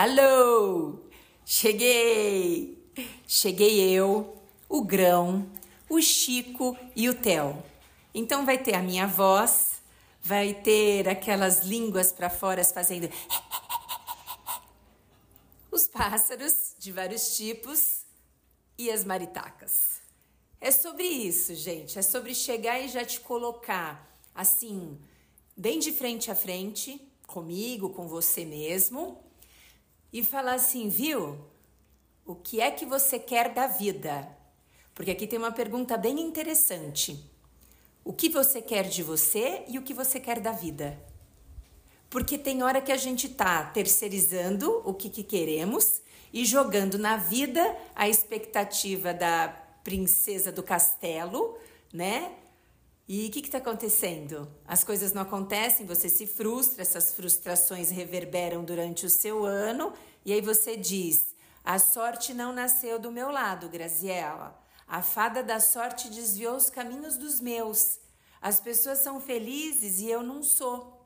Alô! Cheguei! Cheguei eu, o Grão, o Chico e o Theo. Então vai ter a minha voz, vai ter aquelas línguas para fora fazendo os pássaros de vários tipos e as maritacas. É sobre isso, gente. É sobre chegar e já te colocar assim, bem de frente a frente, comigo, com você mesmo, e falar assim, viu? O que é que você quer da vida? Porque aqui tem uma pergunta bem interessante. O que você quer de você e o que você quer da vida? Porque tem hora que a gente tá terceirizando o que, que queremos e jogando na vida a expectativa da princesa do castelo, né? E o que está acontecendo? As coisas não acontecem, você se frustra, essas frustrações reverberam durante o seu ano, e aí você diz: a sorte não nasceu do meu lado, Graziella. A fada da sorte desviou os caminhos dos meus. As pessoas são felizes e eu não sou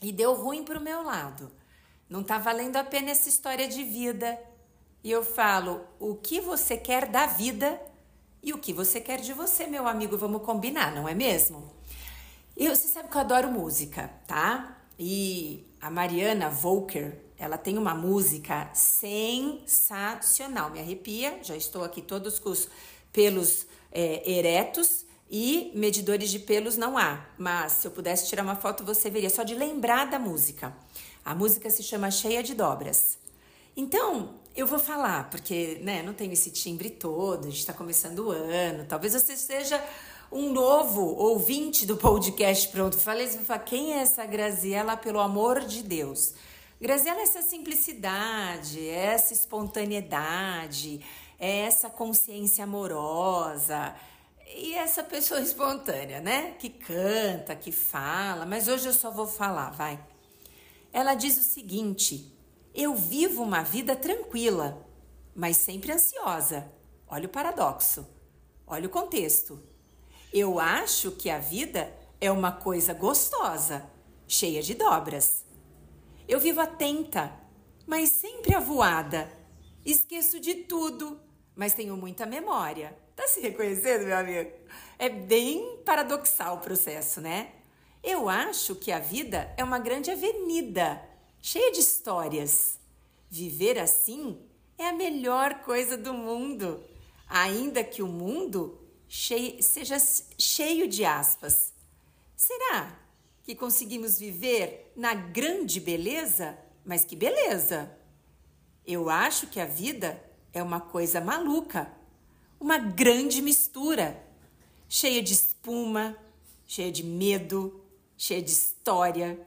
e deu ruim para o meu lado. Não está valendo a pena essa história de vida. E eu falo: o que você quer da vida e o que você quer de você, meu amigo? Vamos combinar, não é mesmo? Eu, você sabe que eu adoro música, tá? E a Mariana Volker, ela tem uma música sensacional, me arrepia. Já estou aqui todos com os pelos é, eretos e medidores de pelos não há, mas se eu pudesse tirar uma foto, você veria só de lembrar da música. A música se chama Cheia de Dobras. Então, eu vou falar, porque né, não tenho esse timbre todo, a gente está começando o ano, talvez você seja um novo ouvinte do podcast Pronto. Falei, você vai falar, quem é essa Graziela, pelo amor de Deus? Graziela é essa simplicidade, é essa espontaneidade, é essa consciência amorosa, e essa pessoa espontânea, né? Que canta, que fala, mas hoje eu só vou falar, vai. Ela diz o seguinte: eu vivo uma vida tranquila, mas sempre ansiosa. Olha o paradoxo, olha o contexto. Eu acho que a vida é uma coisa gostosa, cheia de dobras. Eu vivo atenta, mas sempre avoada. Esqueço de tudo, mas tenho muita memória. Tá se reconhecendo, meu amigo? É bem paradoxal o processo, né? Eu acho que a vida é uma grande avenida, cheia de histórias. Viver assim é a melhor coisa do mundo, ainda que o mundo cheio, seja cheio de aspas. Será que conseguimos viver na grande beleza? Mas que beleza! Eu acho que a vida é uma coisa maluca uma grande mistura, cheia de espuma, cheia de medo, cheia de história,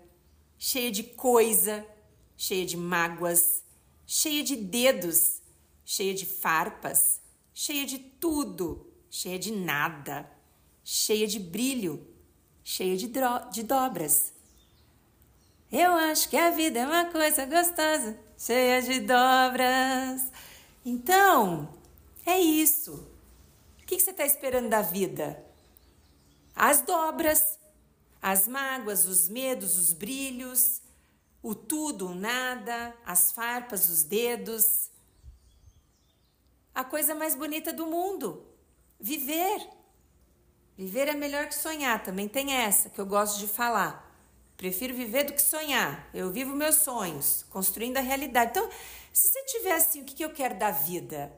cheia de coisa, cheia de mágoas, cheia de dedos, cheia de farpas, cheia de tudo, cheia de nada, cheia de brilho, cheia de, de dobras. Eu acho que a vida é uma coisa gostosa, cheia de dobras. Então, é isso. O que você está esperando da vida? As dobras, as mágoas, os medos, os brilhos, o tudo, o nada, as farpas, os dedos. A coisa mais bonita do mundo. Viver. Viver é melhor que sonhar, também tem essa que eu gosto de falar. Prefiro viver do que sonhar. Eu vivo meus sonhos, construindo a realidade. Então, se você tiver assim, o que eu quero da vida?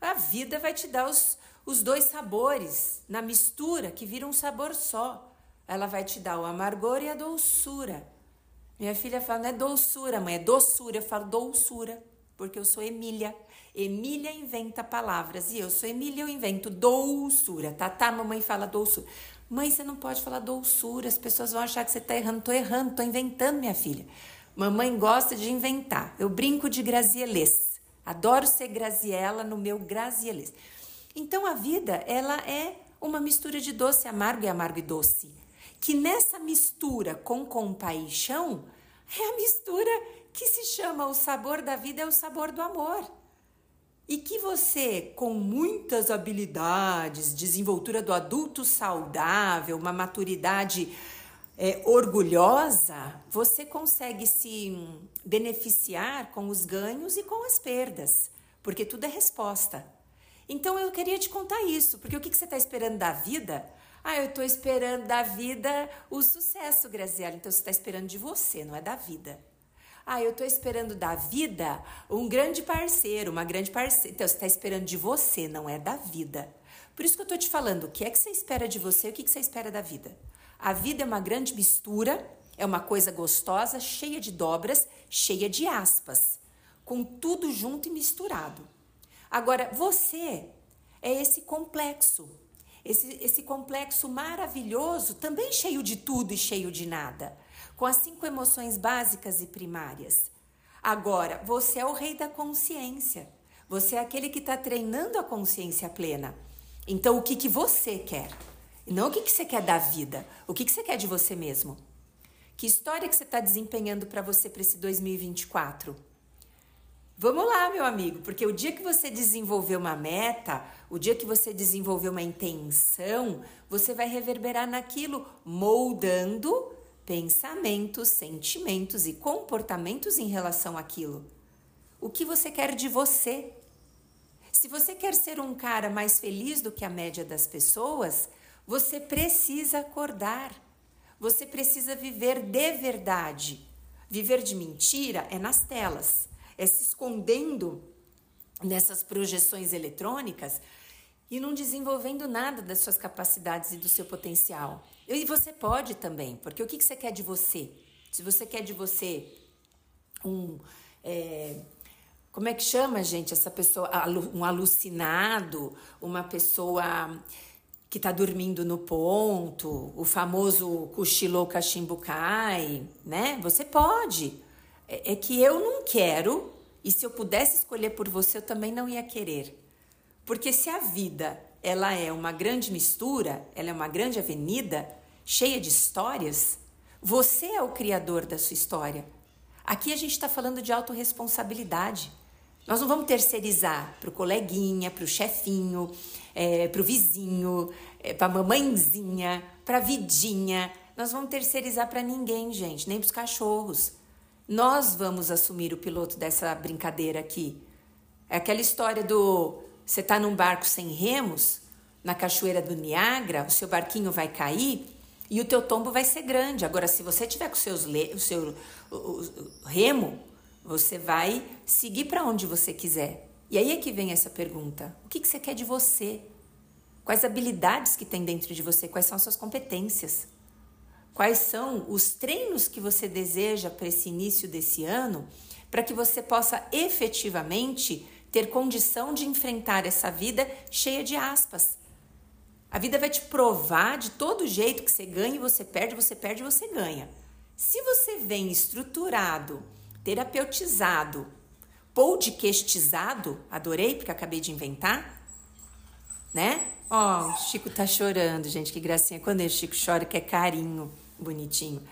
A vida vai te dar os, os dois sabores na mistura que vira um sabor só. Ela vai te dar o amargor e a doçura. Minha filha fala, não é doçura, mãe, é doçura. Eu falo doçura, porque eu sou Emília. Emília inventa palavras e eu sou Emília, eu invento doçura. Tá, tá, mamãe fala doçura. Mãe, você não pode falar doçura, as pessoas vão achar que você tá errando. Tô errando, tô inventando, minha filha. Mamãe gosta de inventar. Eu brinco de grazielês. Adoro ser Graziella no meu Grazieles. Então a vida, ela é uma mistura de doce, amargo e amargo e doce. Que nessa mistura com compaixão é a mistura que se chama o sabor da vida é o sabor do amor. E que você, com muitas habilidades, desenvoltura do adulto saudável, uma maturidade é, orgulhosa, você consegue se beneficiar com os ganhos e com as perdas, porque tudo é resposta. Então eu queria te contar isso, porque o que, que você está esperando da vida? Ah, eu estou esperando da vida o sucesso, Graziela. Então você está esperando de você, não é da vida. Ah, eu estou esperando da vida um grande parceiro, uma grande parceira. Então você está esperando de você, não é da vida. Por isso que eu estou te falando, o que é que você espera de você e o que, que você espera da vida. A vida é uma grande mistura, é uma coisa gostosa, cheia de dobras, cheia de aspas, com tudo junto e misturado. Agora, você é esse complexo, esse, esse complexo maravilhoso, também cheio de tudo e cheio de nada, com as cinco emoções básicas e primárias. Agora, você é o rei da consciência. Você é aquele que está treinando a consciência plena. Então, o que, que você quer? Não o que, que você quer da vida, o que, que você quer de você mesmo. Que história que você está desempenhando para você para esse 2024? Vamos lá, meu amigo, porque o dia que você desenvolver uma meta, o dia que você desenvolver uma intenção, você vai reverberar naquilo, moldando pensamentos, sentimentos e comportamentos em relação àquilo. O que você quer de você? Se você quer ser um cara mais feliz do que a média das pessoas, você precisa acordar. Você precisa viver de verdade. Viver de mentira é nas telas, é se escondendo nessas projeções eletrônicas e não desenvolvendo nada das suas capacidades e do seu potencial. E você pode também, porque o que você quer de você? Se você quer de você um. É, como é que chama, gente, essa pessoa? Um alucinado, uma pessoa que está dormindo no ponto, o famoso cochilou cachimbucai, né? Você pode. É, é que eu não quero, e se eu pudesse escolher por você, eu também não ia querer. Porque se a vida ela é uma grande mistura, ela é uma grande avenida cheia de histórias, você é o criador da sua história. Aqui a gente está falando de autorresponsabilidade. Nós não vamos terceirizar para o coleguinha, para o chefinho, é, para o vizinho, é, para a mamãezinha, para a vidinha. Nós vamos terceirizar para ninguém, gente, nem para os cachorros. Nós vamos assumir o piloto dessa brincadeira aqui. É aquela história do você está num barco sem remos, na cachoeira do Niagara, o seu barquinho vai cair e o teu tombo vai ser grande. Agora, se você tiver com seus o seu o, o, remo, você vai seguir para onde você quiser. E aí é que vem essa pergunta: o que, que você quer de você? Quais habilidades que tem dentro de você? Quais são as suas competências? Quais são os treinos que você deseja para esse início desse ano, para que você possa efetivamente ter condição de enfrentar essa vida cheia de aspas? A vida vai te provar de todo jeito que você ganha e você perde, você perde e você ganha. Se você vem estruturado terapeutizado, podcastizado, adorei porque acabei de inventar, né? Ó, oh, o Chico tá chorando, gente, que gracinha. Quando o Chico chora, quer carinho, bonitinho.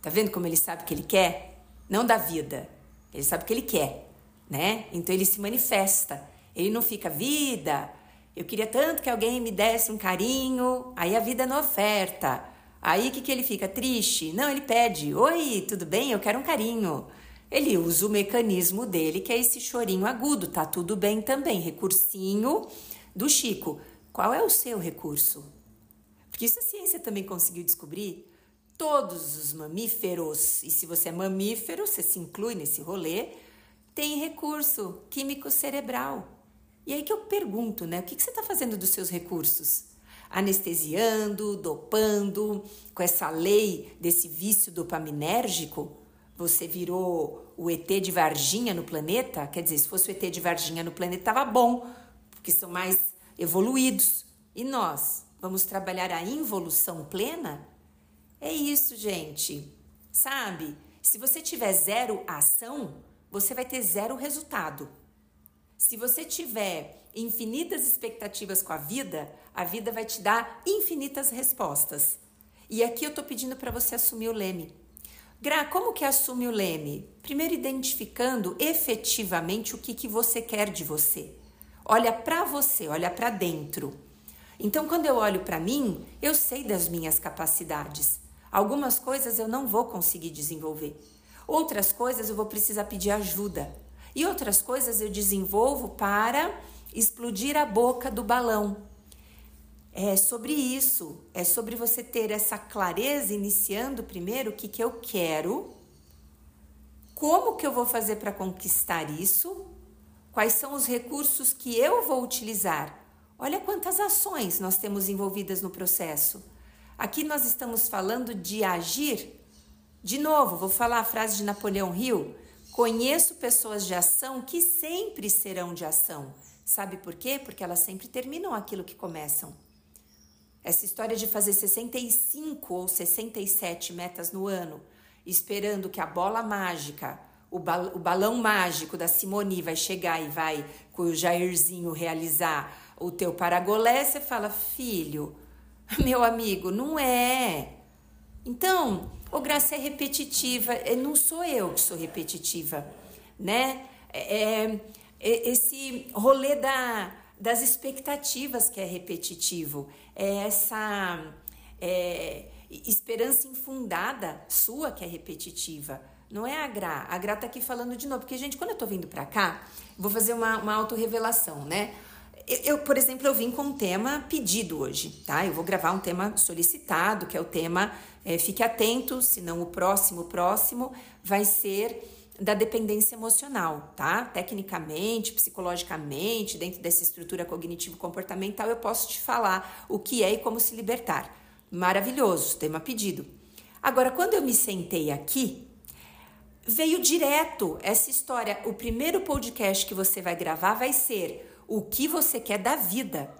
Tá vendo como ele sabe o que ele quer? Não da vida, ele sabe o que ele quer, né? Então ele se manifesta. Ele não fica, vida, eu queria tanto que alguém me desse um carinho, aí a vida não oferta. Aí o que, que ele fica? Triste? Não, ele pede: Oi, tudo bem? Eu quero um carinho. Ele usa o mecanismo dele, que é esse chorinho agudo, tá tudo bem também, recursinho do Chico. Qual é o seu recurso? Porque isso a ciência também conseguiu descobrir. Todos os mamíferos, e se você é mamífero, você se inclui nesse rolê, tem recurso químico cerebral. E aí que eu pergunto, né? O que, que você está fazendo dos seus recursos? Anestesiando, dopando, com essa lei desse vício dopaminérgico? você virou o ET de Varginha no planeta, quer dizer, se fosse o ET de Varginha no planeta, estava bom, porque são mais evoluídos. E nós vamos trabalhar a involução plena? É isso, gente. Sabe? Se você tiver zero ação, você vai ter zero resultado. Se você tiver infinitas expectativas com a vida, a vida vai te dar infinitas respostas. E aqui eu tô pedindo para você assumir o leme. Gra, como que assume o leme? Primeiro identificando efetivamente o que, que você quer de você. Olha para você, olha para dentro. Então, quando eu olho para mim, eu sei das minhas capacidades. Algumas coisas eu não vou conseguir desenvolver. Outras coisas eu vou precisar pedir ajuda. E outras coisas eu desenvolvo para explodir a boca do balão. É sobre isso, é sobre você ter essa clareza iniciando primeiro o que, que eu quero, como que eu vou fazer para conquistar isso, quais são os recursos que eu vou utilizar. Olha quantas ações nós temos envolvidas no processo. Aqui nós estamos falando de agir. De novo, vou falar a frase de Napoleão Hill: conheço pessoas de ação que sempre serão de ação. Sabe por quê? Porque elas sempre terminam aquilo que começam. Essa história de fazer 65 ou 67 metas no ano, esperando que a bola mágica, o, o balão mágico da Simone vai chegar e vai com o Jairzinho realizar o teu paragolé, você fala, filho, meu amigo, não é. Então, o Graça é repetitiva, é, não sou eu que sou repetitiva, né? É, é, é esse rolê da, das expectativas que é repetitivo, é essa é, esperança infundada sua que é repetitiva. Não é a Gra. A Gra tá aqui falando de novo. Porque, gente, quando eu tô vindo pra cá, vou fazer uma, uma autorrevelação, né? Eu, por exemplo, eu vim com um tema pedido hoje, tá? Eu vou gravar um tema solicitado, que é o tema é, Fique Atento, senão o próximo, próximo vai ser da dependência emocional, tá? Tecnicamente, psicologicamente, dentro dessa estrutura cognitivo-comportamental, eu posso te falar o que é e como se libertar. Maravilhoso, tema pedido. Agora, quando eu me sentei aqui, veio direto essa história. O primeiro podcast que você vai gravar vai ser o que você quer da vida,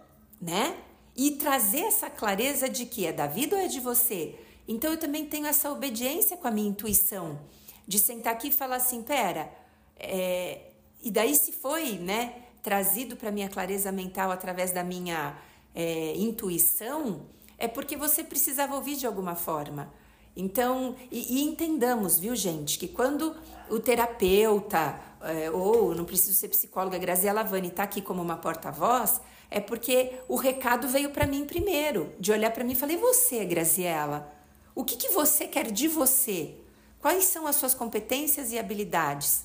né? E trazer essa clareza de que é da vida ou é de você. Então eu também tenho essa obediência com a minha intuição, de sentar aqui e falar assim, pera, é... e daí se foi, né, trazido para minha clareza mental através da minha é, intuição, é porque você precisava ouvir de alguma forma. Então, e, e entendamos, viu, gente, que quando o terapeuta, é, ou não preciso ser psicóloga, Graziela Lavani está aqui como uma porta-voz, é porque o recado veio para mim primeiro, de olhar para mim e falei: você, Graziela, o que, que você quer de você? Quais são as suas competências e habilidades?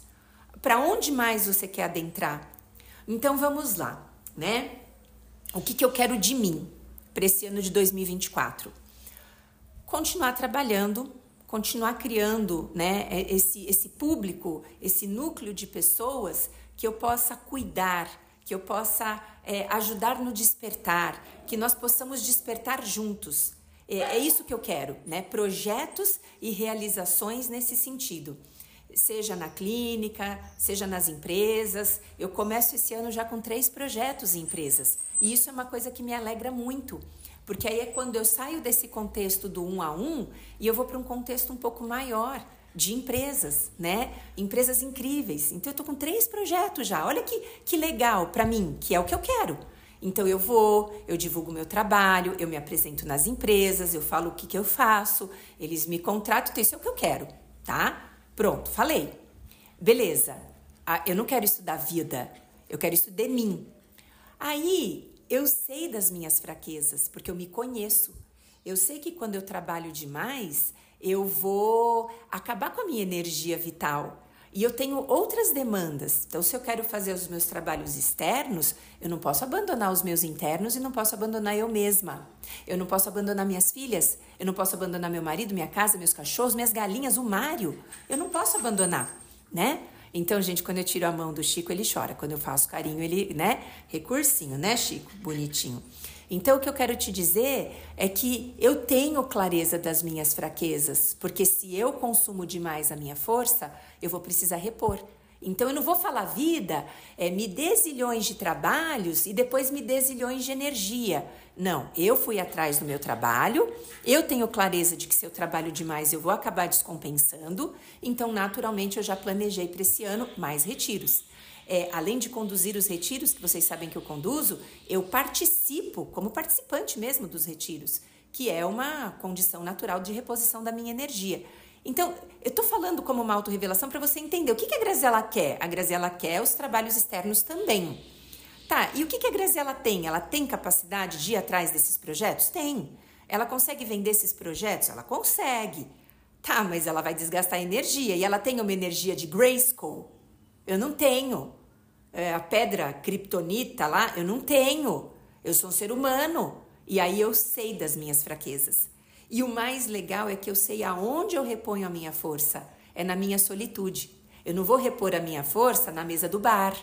Para onde mais você quer adentrar? Então vamos lá, né? O que, que eu quero de mim para esse ano de 2024? Continuar trabalhando continuar criando né, é, esse, esse público, esse núcleo de pessoas que eu possa cuidar, que eu possa é, ajudar no despertar, que nós possamos despertar juntos. É, é isso que eu quero, né? Projetos e realizações nesse sentido seja na clínica, seja nas empresas. Eu começo esse ano já com três projetos em empresas. E isso é uma coisa que me alegra muito, porque aí é quando eu saio desse contexto do um a um e eu vou para um contexto um pouco maior de empresas, né? Empresas incríveis. Então eu tô com três projetos já. Olha que, que legal para mim, que é o que eu quero. Então eu vou, eu divulgo meu trabalho, eu me apresento nas empresas, eu falo o que, que eu faço, eles me contratam, então isso é o que eu quero, tá? Pronto, falei. Beleza. Ah, eu não quero isso da vida, eu quero isso de mim. Aí eu sei das minhas fraquezas, porque eu me conheço. Eu sei que quando eu trabalho demais, eu vou acabar com a minha energia vital. E eu tenho outras demandas. Então, se eu quero fazer os meus trabalhos externos, eu não posso abandonar os meus internos e não posso abandonar eu mesma. Eu não posso abandonar minhas filhas, eu não posso abandonar meu marido, minha casa, meus cachorros, minhas galinhas, o Mário. Eu não posso abandonar, né? Então, gente, quando eu tiro a mão do Chico, ele chora. Quando eu faço carinho, ele, né? Recursinho, né, Chico? Bonitinho. Então, o que eu quero te dizer é que eu tenho clareza das minhas fraquezas, porque se eu consumo demais a minha força, eu vou precisar repor. Então eu não vou falar vida, é, me dê zilhões de trabalhos e depois me dê zilhões de energia. Não, eu fui atrás do meu trabalho, eu tenho clareza de que se eu trabalho demais eu vou acabar descompensando, então naturalmente eu já planejei para esse ano mais retiros. É, além de conduzir os retiros, que vocês sabem que eu conduzo, eu participo como participante mesmo dos retiros, que é uma condição natural de reposição da minha energia. Então, eu estou falando como uma autorrevelação para você entender o que, que a Graziela quer. A Graziela quer os trabalhos externos também. Tá, e o que, que a Graziela tem? Ela tem capacidade de ir atrás desses projetos? Tem. Ela consegue vender esses projetos? Ela consegue. Tá, mas ela vai desgastar energia. E ela tem uma energia de Grayskull? Eu não tenho. É, a pedra kryptonita lá, eu não tenho. Eu sou um ser humano. E aí eu sei das minhas fraquezas. E o mais legal é que eu sei aonde eu reponho a minha força. É na minha solitude. Eu não vou repor a minha força na mesa do bar.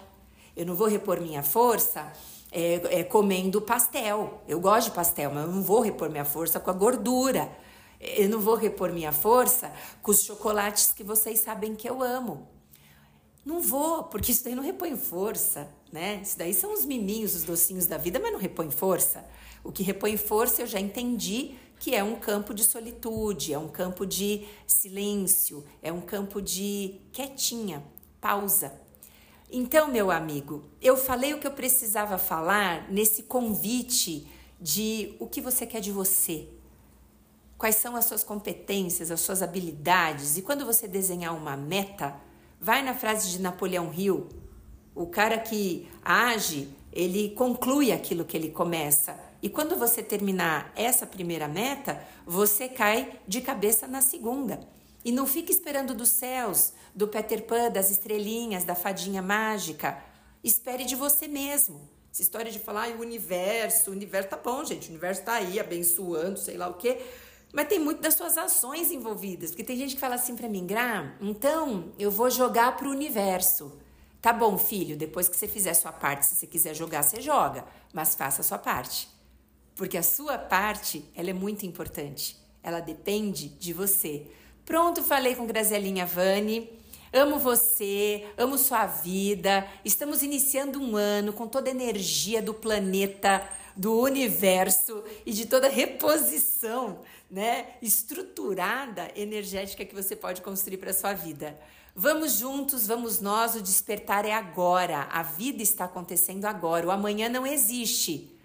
Eu não vou repor minha força é, é, comendo pastel. Eu gosto de pastel, mas eu não vou repor minha força com a gordura. Eu não vou repor minha força com os chocolates que vocês sabem que eu amo. Não vou, porque isso daí não repõe força, né? Isso daí são os miminhos, os docinhos da vida, mas não repõe força. O que repõe força eu já entendi que é um campo de solitude, é um campo de silêncio, é um campo de quietinha, pausa. Então, meu amigo, eu falei o que eu precisava falar nesse convite de o que você quer de você. Quais são as suas competências, as suas habilidades? E quando você desenhar uma meta, vai na frase de Napoleão Hill. O cara que age, ele conclui aquilo que ele começa. E quando você terminar essa primeira meta, você cai de cabeça na segunda. E não fique esperando dos céus, do Peter Pan, das estrelinhas, da fadinha mágica. Espere de você mesmo. Essa história de falar, ah, o universo, o universo tá bom, gente, o universo tá aí abençoando, sei lá o quê. Mas tem muito das suas ações envolvidas. Porque tem gente que fala assim para mim, Gra, então eu vou jogar pro universo. Tá bom, filho, depois que você fizer sua parte, se você quiser jogar, você joga, mas faça a sua parte. Porque a sua parte, ela é muito importante. Ela depende de você. Pronto, falei com Grazelinha Vani. Amo você, amo sua vida. Estamos iniciando um ano com toda a energia do planeta, do universo e de toda a reposição, né, estruturada energética que você pode construir para sua vida. Vamos juntos, vamos nós, o despertar é agora. A vida está acontecendo agora. O amanhã não existe.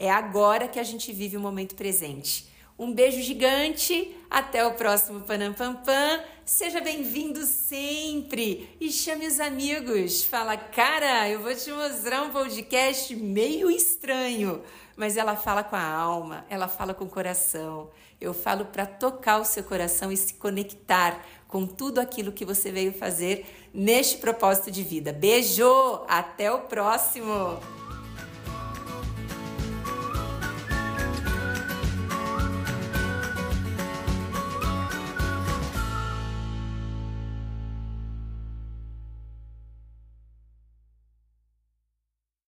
É agora que a gente vive o momento presente. Um beijo gigante, até o próximo Panam Pam Pam. Seja bem-vindo sempre e chame os amigos. Fala, cara, eu vou te mostrar um podcast meio estranho, mas ela fala com a alma, ela fala com o coração. Eu falo para tocar o seu coração e se conectar com tudo aquilo que você veio fazer neste propósito de vida. Beijo, até o próximo.